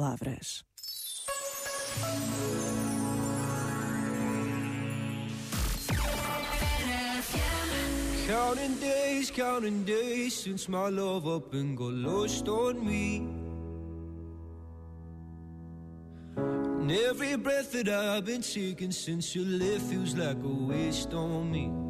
palavras. Counting days, counting days since my love up and got lost on me. And every breath that I've been taking since you left feels like a waste on me.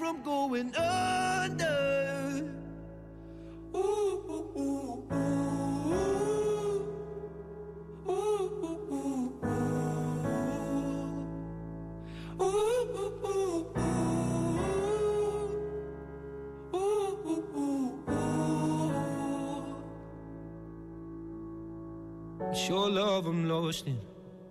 from going under. Ooh, ooh, ooh, ooh. Ooh, ooh, ooh, ooh. Ooh, ooh, ooh, ooh. Ooh, ooh, ooh, ooh. Your love I'm lost in.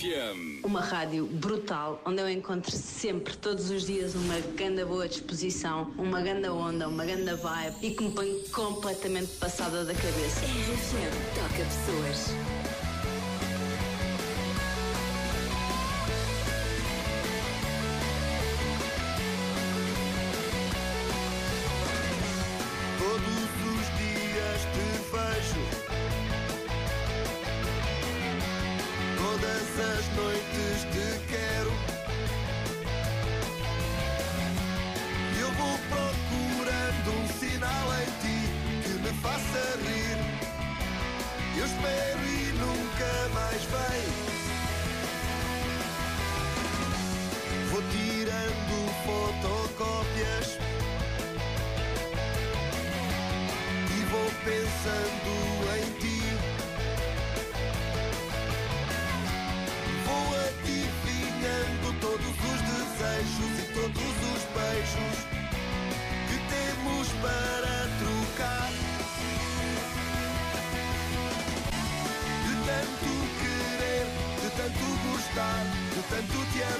RFM. Uma rádio brutal, onde eu encontro sempre, todos os dias, uma ganda boa disposição, uma ganda onda, uma ganda vibe e que me põe completamente passada da cabeça. RFM toca pessoas. Todos os dias te vejo. Todas as noites te quero. Eu vou procurando um sinal em ti que me faça rir. Eu espero e nunca mais vem. Vou tirando fotocópias e vou pensando 蓝天。